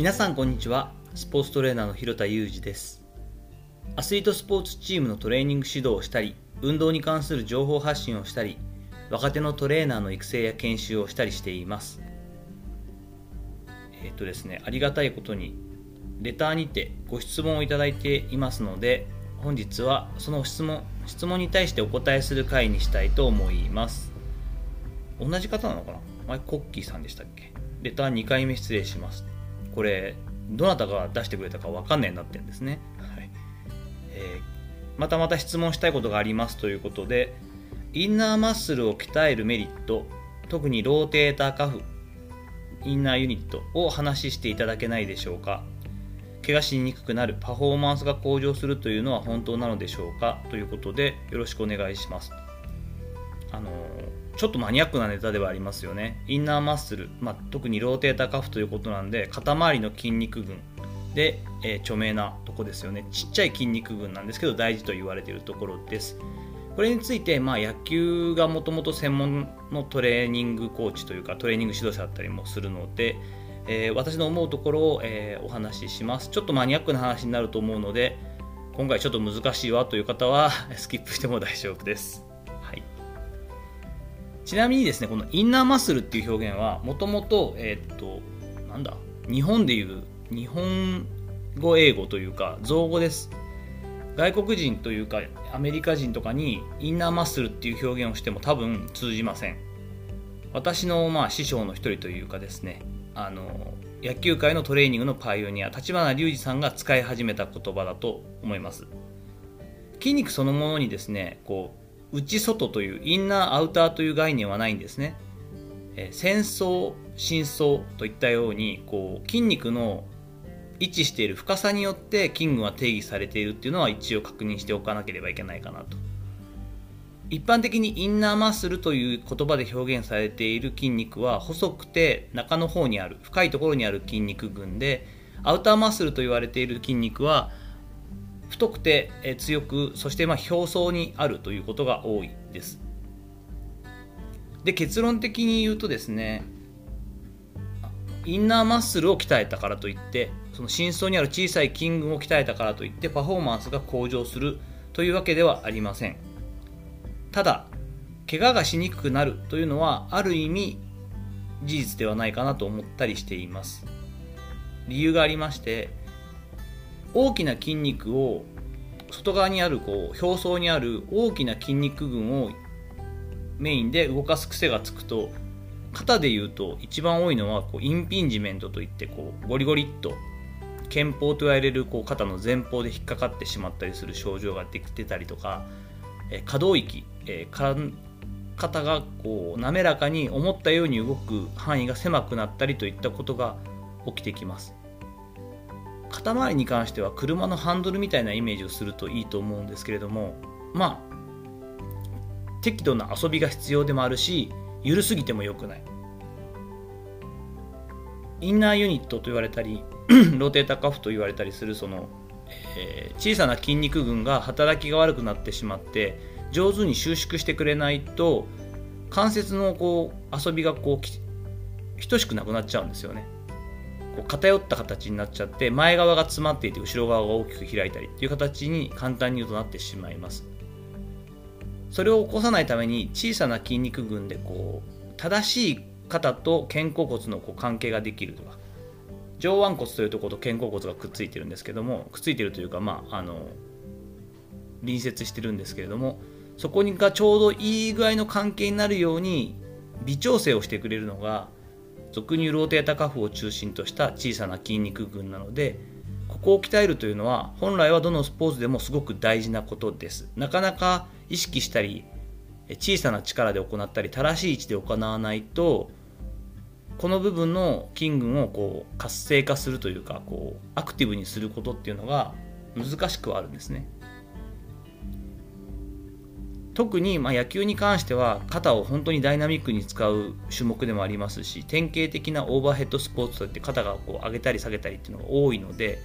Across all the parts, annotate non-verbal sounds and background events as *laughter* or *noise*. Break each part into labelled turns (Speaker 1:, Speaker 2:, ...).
Speaker 1: 皆さんこんにちは。スポーツトレーナーの広田裕二です。アスリートスポーツチームのトレーニング指導をしたり運動に関する情報発信をしたり若手のトレーナーの育成や研修をしたりしています。えっ、とですねありがたいことにレターにてご質問をいただいていますので本日はその質問質問に対してお答えする回にしたいと思います。同じ方なのかな？前コッキーさんでしたっけ？レター2回目失礼します。これどなたが出してくれたか分かんないなってんですね、はい。えー、またまた質問したいことがありますということでインナーマッスルを鍛えるメリット特にローテーターカフインナーユニットを話していただけないでしょうか。怪我しにくくなるパフォーマンスが向上するというのは本当なのでしょうかということでよろしくお願いします。あのちょっとマニアックなネタではありますよね。インナーマッスル、まあ、特にローテーターカフということなんで肩周りの筋肉群。で、えー、著名なとこですよね。ちっちゃい筋肉群なんですけど大事と言われているところです。これについて、まあ、野球がもともと専門のトレーニングコーチというかトレーニング指導者だったりもするので、えー、私の思うところを、えー、お話しします。ちょっとマニアックな話になると思うので今回ちょっと難しいわという方は *laughs* スキップしても大丈夫です。ちなみにですね、このインナーマッスルっていう表現は、もともと、えー、っと、なんだ、日本でいう、日本語英語というか、造語です。外国人というか、アメリカ人とかに、インナーマッスルっていう表現をしても多分通じません。私のまあ師匠の一人というかですね、あの、野球界のトレーニングのパイオニア、立花隆二さんが使い始めた言葉だと思います。筋肉そのものにですね、こう、内外というインナーアウターという概念はないんですね。えー、戦争、深層といったようにこう筋肉の位置している深さによって筋群は定義されているっていうのは一応確認しておかなければいけないかなと。一般的にインナーマッスルという言葉で表現されている筋肉は細くて中の方にある深いところにある筋肉群でアウターマッスルと言われている筋肉は太くて強くそしてま表層にあるということが多いです。で結論的に言うとですねインナーマッスルを鍛えたからといってその深層にある小さい筋群を鍛えたからといってパフォーマンスが向上するというわけではありません。ただ怪我がしにくくなるというのはある意味事実ではないかなと思ったりしています。理由がありまして大きな筋肉を外側にあるこう表層にある大きな筋肉群をメインで動かす癖がつくと肩でいうと一番多いのはこうインピンジメントといってこうゴリゴリっと肩峰と言われるこう肩の前方で引っかかってしまったりする症状が出たりとか、可動域、え、肩がこう滑らかに思ったように動く範囲が狭くなったりといったことが起きてきます。肩周りに関しては車のハンドルみたいなイメージをするといいと思うんですけれどもまあ適度な遊びが必要でもあるし緩すぎても良くない。インナーユニットと言われたり *clears throat* ローテータカフと言われたりするその、えー、小さな筋肉群が働きが悪くなってしまって上手に収縮してくれないと関節のこう遊びがこう等しくなくなっちゃうんですよね。こう偏った形になっちゃって前側が詰まっていて後ろ側が大きく開いたりっていう形に簡単に言うとなってしまいます。それを起こさないために小さな筋肉群でこう正しい肩と肩甲骨のこう関係ができるとか上腕骨というところと肩甲骨がくっついてるんですけどもくっついてるというかまああの隣接してるんですけれどもそこがちょうどいい具合の関係になるように微調整をしてくれるのが俗にローテータカフを中心とした小さな筋肉群なのでここを鍛えるというのは本来はどのスポーツでもすごく大事なことです。なかなか意識したり小さな力で行ったり正しい位置で行わないとこの部分の筋群をこう活性化するというかこうアクティブにすることっていうのが難しくはあるんですね。特にま野球に関しては肩を本当にダイナミックに使う種目でもありますし典型的なオーバーヘッドスポーツといって肩がこう上げたり下げたりっていうのが多いので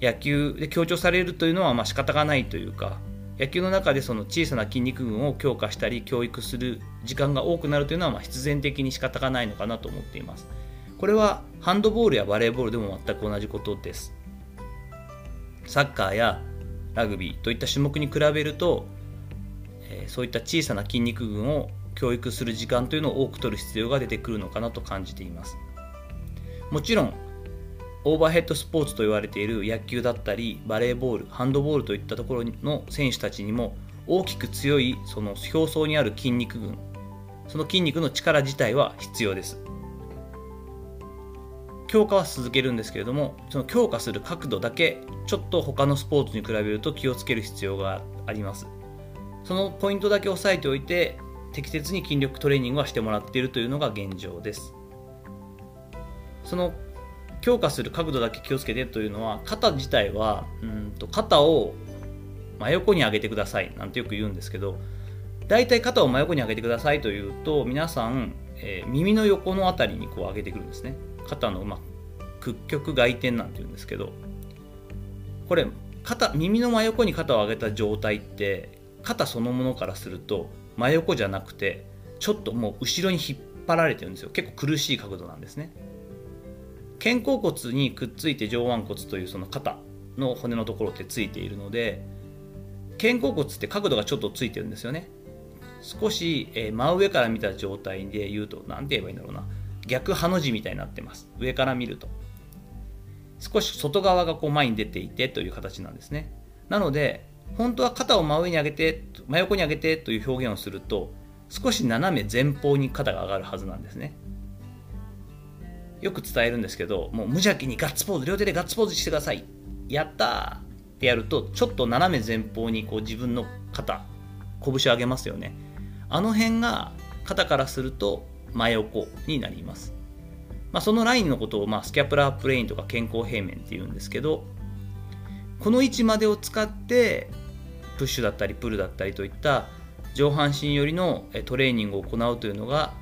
Speaker 1: 野球で強調されるというのはまあ仕方がないというか野球の中でその小さな筋肉群を強化したり教育する時間が多くなるというのはま必然的に仕方がないのかなと思っています。これはハンドボールやバレーボールでも全く同じことです。サッカーやラグビーといった種目に比べると、え、そういった小さな筋肉群を教育する時間というのを多く取る必要が出てくるのかなと感じています。もちろんオーバーヘッドスポーツと言われている野球だったりバレーボールハンドボールといったところの選手たちにも大きく強いその表層にある筋肉群。その筋肉の力自体は必要です。強化は続けるんですけれどもその強化する角度だけちょっと他のスポーツに比べると気をつける必要があります。そのポイントだけ押さえておいて適切に筋力トレーニングはしてもらっているというのが現状です。その強化する角度だけ気をつけてというのは肩自体はうんと肩を真横に上げてくださいなんてよく言うんですけど大体肩を真横に上げてくださいというと皆さん、えー、耳の横の辺りにこう上げてくるんですね。肩の、ま、屈曲外転なんて言うんですけどこれ肩耳の真横に肩を上げた状態って肩そのものからすると真横じゃなくてちょっともう後ろに引っ張られてるんですよ。結構苦しい角度なんですね。肩甲骨にくっついて上腕骨というその肩の骨のところってついているので肩甲骨って角度がちょっとついてるんですよね。少し、え、真上から見た状態で言うと何て言えばいいんだろうな。逆ハの字みたいになってます。上から見ると。少し外側がこう前に出ていてという形なんですね。なので本当は肩を真上に上げて真横に上げてという表現をすると少し斜め前方に肩が上がるはずなんですね。よく伝えるんですけどもう無邪気にガッツポーズ両手でガッツポーズしてください。やったーってやるとちょっと斜め前方にこう自分の肩拳を上げますよね。あの辺が肩からすると真横になります、まあ、そのラインのことを、まあ、スキャプラープレインとか健康平面っていうんですけどこの位置までを使ってプッシュだったりプルだったりといった上半身寄りのトレーニングを行うというのが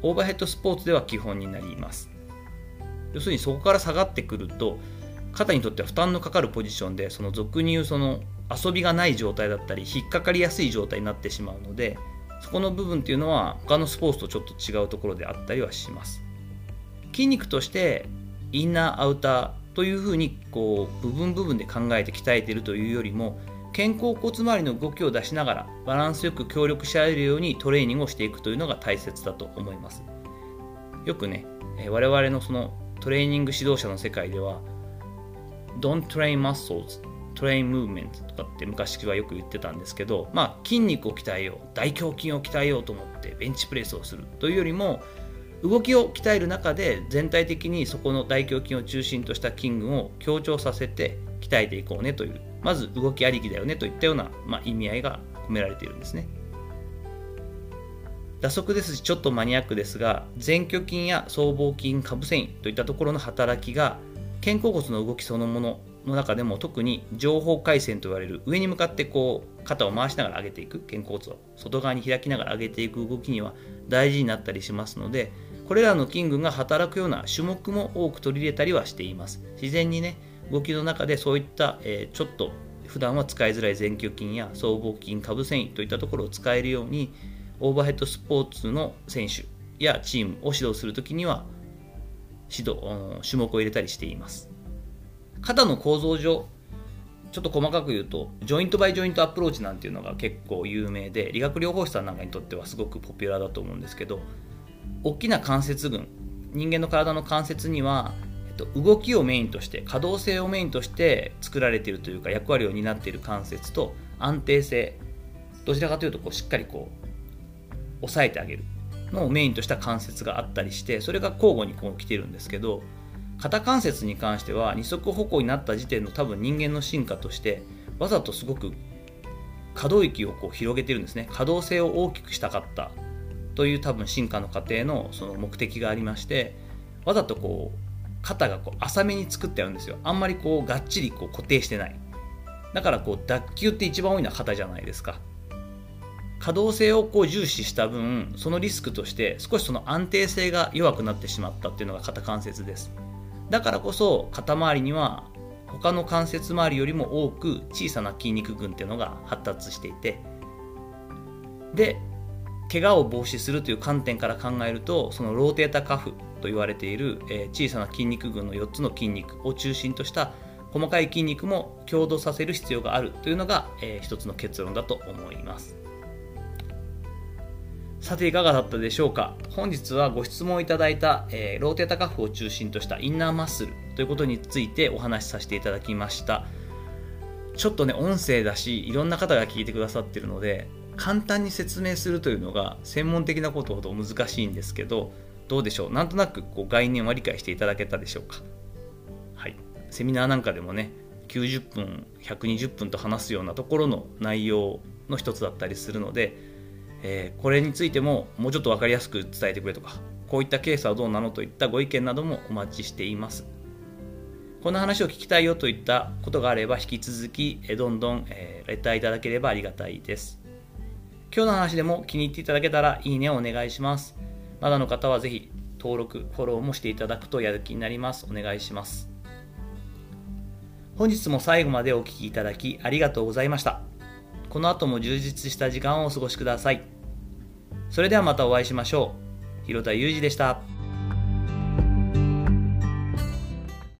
Speaker 1: オーバーヘッドスポーツでは基本になります。要するにそこから下がってくると肩にとっては負担のかかるポジションでその俗に言うその遊びがない状態だったり引っかかりやすい状態になってしまうのでそこの部分っていうのは他のスポーツとちょっと違うところであったりはします。筋肉としてインナーアウターというふうにこう部分部分で考えて鍛えているというよりも肩甲骨周りの動きを出しながらバランスよく協力し合えるようにトレーニングをしていくというのが大切だと思います。よくね我々のそのトレーニング指導者の世界では Don't train muscles, train movement とかって昔はよく言ってたんですけど、まあ、筋肉を鍛えよう大胸筋を鍛えようと思ってベンチプレスをするというよりも動きを鍛える中で全体的にそこの大胸筋を中心とした筋群を強調させて鍛えていこうねというまず動きありきだよねといったような、まあ、意味合いが込められているんですね。打足ですしちょっとマニアックですが前鋸筋や僧帽筋下部繊維といったところの働きが肩甲骨の動きそのものの中でも特に上方回線と言われる上に向かってこう肩を回しながら上げていく肩甲骨を外側に開きながら上げていく動きには大事になったりしますのでこれらの筋群が働くような種目も多く取り入れたりはしています。自然にね動きの中でそういった、え、ちょっと普段は使いづらい前鋸筋や僧帽筋下部繊維といったところを使えるようにオーバーヘッドスポーツの選手やチームを指導するときには指導種目を入れたりしています。肩の構造上ちょっと細かく言うと joint by joint approach なんていうのが結構有名で理学療法士さんなんかにとってはすごくポピュラーだと思うんですけど大きな関節群人間の体の関節には、と、動きをメインとして可動性をメインとして作られているというか役割を担っている関節と安定性どちらかというとこうしっかりこう押さえてあげるのをメインとした関節があったりしてそれが交互にこう来てるんですけど肩関節に関しては二足歩行になった時点の多分人間の進化としてわざとすごく可動域をこう広げてるんですね。可動性を大きくしたかったという多分進化の過程のその目的がありましてわざとこう肩がこう浅めに作ってあるんですよ。あんまりこうがっちりこう固定してない。だからこう脱臼って一番多いのは肩じゃないですか。可動性をこう重視した分そのリスクとして少しその安定性が弱くなってしまったっていうのが肩関節です。だからこそ肩周りには他の関節周りよりも多く小さな筋肉群っていうのが発達していて。で怪我を防止するという観点から考えるとそのローテータカフと言われている、え、小さな筋肉群の4つの筋肉を中心とした細かい筋肉も強度させる必要があるというのが、えー、一つの結論だと思います。さていかがだったでしょうか？本日はご質問いただいた、え、ローテータカフを中心としたインナーマッスルということについてお話しさせていただきました。ちょっとね音声だしいろんな方が聞いてくださってるので簡単に説明するというのが専門的なことほど難しいんですけどどうでしょう？なんとなくこう概念は理解していただけたでしょうか？はい。セミナーなんかでもね90分120分と話すようなところの内容の一つだったりするのでえー、これについてももうちょっと分かりやすく伝えてくれとかこういったケースはどうなのといったご意見などもお待ちしています。この話を聞きたいよといったことがあれば引き続きどんどん、えー、レターいただければありがたいです。今日の話でも気に入っていただけたらいいねをお願いします。まだの方はぜひ登録フォローもしていただくとやる気になりますお願いします本日も最後までお聴きいただきありがとうございましたこの後も充実した時間をお過ごしください。それではまたお会いしましょう。広田裕二でした。